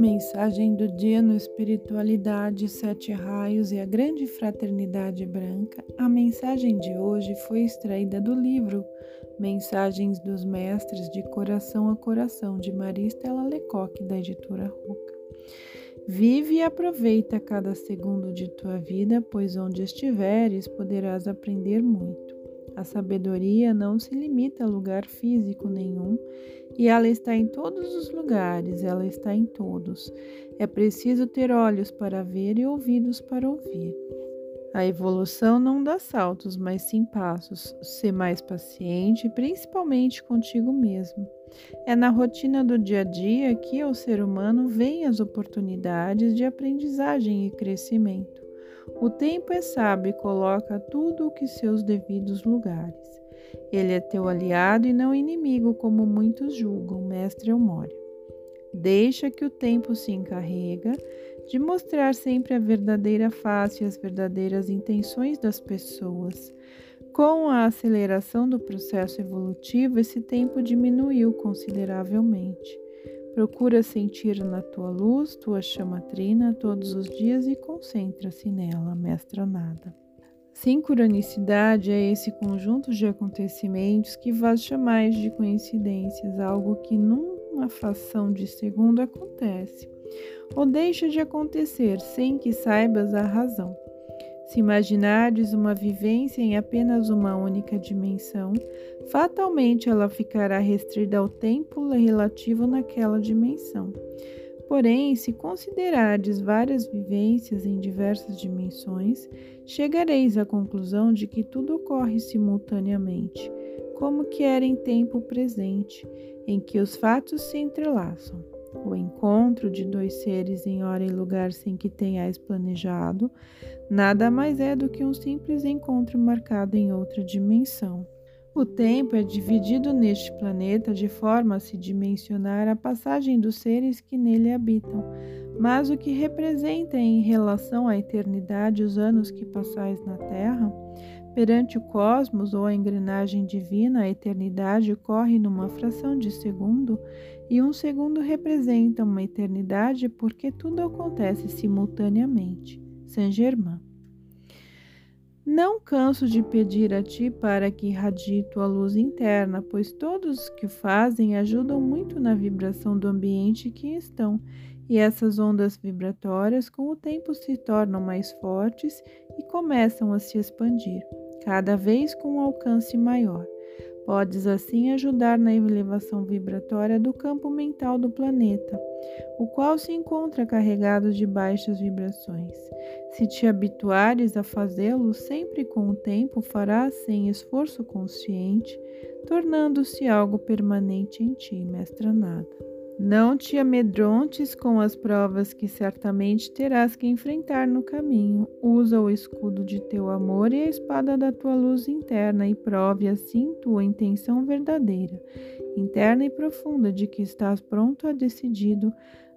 Mensagem do dia no Espiritualidade, Sete Raios e a Grande Fraternidade Branca. A mensagem de hoje foi extraída do livro Mensagens dos Mestres de Coração a Coração, de Maristela Lecoque, da editora Roca. Vive e aproveita cada segundo de tua vida, pois onde estiveres poderás aprender muito. A sabedoria não se limita a lugar físico nenhum e ela está em todos os lugares, ela está em todos. É preciso ter olhos para ver e ouvidos para ouvir. A evolução não dá saltos, mas sim passos. Ser mais paciente, principalmente contigo mesmo. É na rotina do dia a dia que o ser humano vê as oportunidades de aprendizagem e crescimento. O tempo é sábio e coloca tudo o que seus devidos lugares. Ele é teu aliado e não inimigo, como muitos julgam, mestre Eumório. Deixa que o tempo se encarrega de mostrar sempre a verdadeira face e as verdadeiras intenções das pessoas. Com a aceleração do processo evolutivo, esse tempo diminuiu consideravelmente. Procura sentir na tua luz, tua chama trina todos os dias e concentra-se nela, mestra nada. Sincronicidade é esse conjunto de acontecimentos que vós chamais de coincidências, algo que numa fração de segundo acontece ou deixa de acontecer sem que saibas a razão. Se imaginares uma vivência em apenas uma única dimensão, fatalmente ela ficará restrita ao tempo relativo naquela dimensão. Porém, se considerares várias vivências em diversas dimensões, chegareis à conclusão de que tudo ocorre simultaneamente, como que era em tempo presente, em que os fatos se entrelaçam. O encontro de dois seres em hora e lugar sem que tenhais planejado, nada mais é do que um simples encontro marcado em outra dimensão. O tempo é dividido neste planeta de forma a se dimensionar a passagem dos seres que nele habitam, mas o que representa em relação à eternidade os anos que passais na Terra, perante o cosmos ou a engrenagem divina, a eternidade corre numa fração de segundo e um segundo representa uma eternidade porque tudo acontece simultaneamente. Saint Germain. Não canso de pedir a ti para que irradie tua luz interna, pois todos que o fazem ajudam muito na vibração do ambiente que estão, e essas ondas vibratórias com o tempo se tornam mais fortes e começam a se expandir, cada vez com um alcance maior. Podes assim ajudar na elevação vibratória do campo mental do planeta, o qual se encontra carregado de baixas vibrações. Se te habituares a fazê-lo, sempre com o tempo farás sem esforço consciente, tornando-se algo permanente em ti, mestra nada. Não te amedrontes com as provas que certamente terás que enfrentar no caminho. Usa o escudo de teu amor e a espada da tua luz interna e prove assim tua intenção verdadeira, interna e profunda de que estás pronto a decidido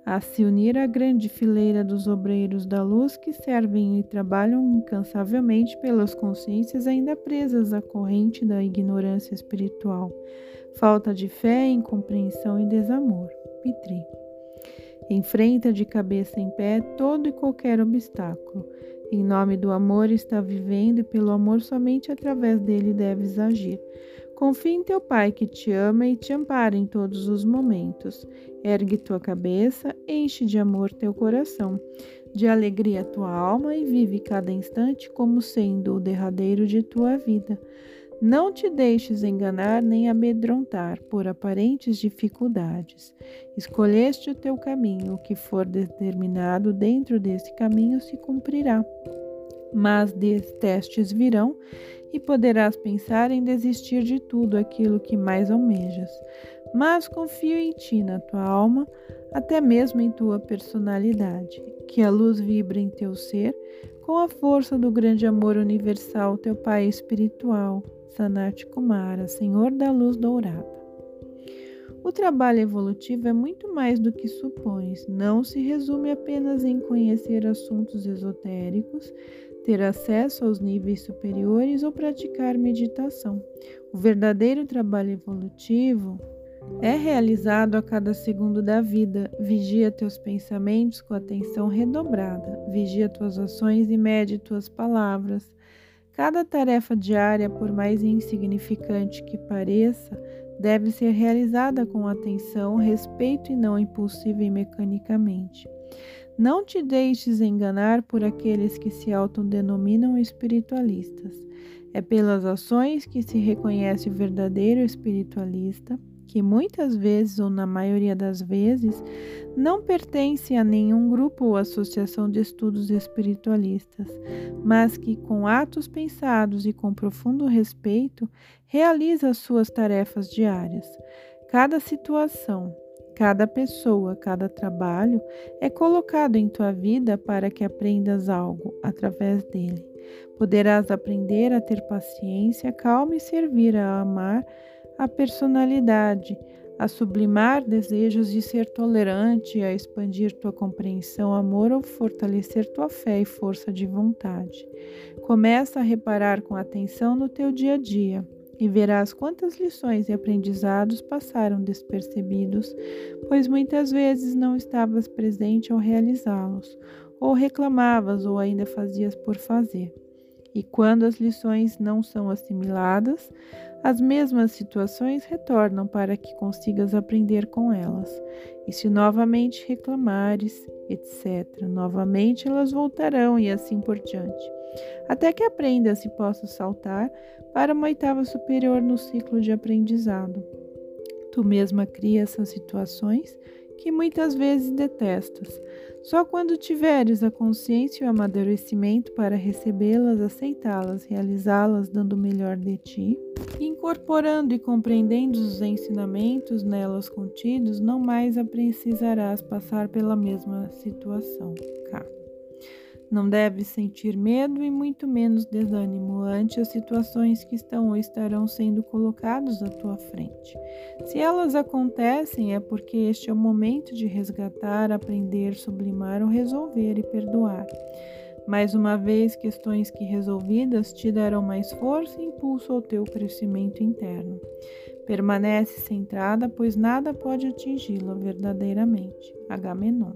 a se unir à grande fileira dos obreiros da luz que servem e trabalham incansavelmente pelas consciências ainda presas à corrente da ignorância espiritual, falta de fé, incompreensão e desamor. Pitri. Enfrenta de cabeça em pé todo e qualquer obstáculo. Em nome do amor está vivendo e pelo amor somente através dele deves agir. Confia em teu Pai que te ama e te ampara em todos os momentos. Ergue tua cabeça, enche de amor teu coração, de alegria tua alma e vive cada instante como sendo o derradeiro de tua vida. Não te deixes enganar nem amedrontar por aparentes dificuldades. Escolheste o teu caminho, o que for determinado dentro desse caminho se cumprirá. Mas testes virão e poderás pensar em desistir de tudo aquilo que mais almejas. Mas confio em ti, na tua alma, até mesmo em tua personalidade. Que a luz vibre em teu ser com a força do grande amor universal, teu Pai espiritual Sanat Kumara, Senhor da Luz Dourada. O trabalho evolutivo é muito mais do que supões, não se resume apenas em conhecer assuntos esotéricos, ter acesso aos níveis superiores ou praticar meditação. O verdadeiro trabalho evolutivo é realizado a cada segundo da vida. Vigia teus pensamentos com atenção redobrada. Vigia tuas ações e mede tuas palavras. Cada tarefa diária, por mais insignificante que pareça, deve ser realizada com atenção, respeito e não impulsiva e mecanicamente. Não te deixes enganar por aqueles que se autodenominam espiritualistas. É pelas ações que se reconhece o verdadeiro espiritualista que muitas vezes, ou na maioria das vezes, não pertence a nenhum grupo ou associação de estudos espiritualistas, mas que, com atos pensados e com profundo respeito, realiza as suas tarefas diárias. Cada situação, cada pessoa, cada trabalho é colocado em tua vida para que aprendas algo através dele. Poderás aprender a ter paciência, calma e servir a amar a personalidade, a sublimar desejos de ser tolerante, a expandir tua compreensão, amor ou fortalecer tua fé e força de vontade. Começa a reparar com atenção no teu dia a dia e verás quantas lições e aprendizados passaram despercebidos, pois muitas vezes não estavas presente ao realizá-los, ou reclamavas ou ainda fazias por fazer. E quando as lições não são assimiladas, as mesmas situações retornam para que consigas aprender com elas. E se novamente reclamares, etc., novamente elas voltarão e assim por diante, até que aprendas e possas saltar para uma oitava superior no ciclo de aprendizado. Tu mesma cria essas situações que muitas vezes detestas. Só quando tiveres a consciência e o amadurecimento para recebê-las, aceitá-las, realizá-las, dando o melhor de ti, incorporando e compreendendo os ensinamentos nelas contidos, não mais precisarás passar pela mesma situação. K. Não deves sentir medo e muito menos desânimo ante as situações que estão ou estarão sendo colocadas à tua frente. Se elas acontecem, é porque este é o momento de resgatar, aprender, sublimar ou resolver e perdoar. Mais uma vez, questões que resolvidas te darão mais força e impulso ao teu crescimento interno. Permanece centrada, pois nada pode atingi-la verdadeiramente. Agamenon.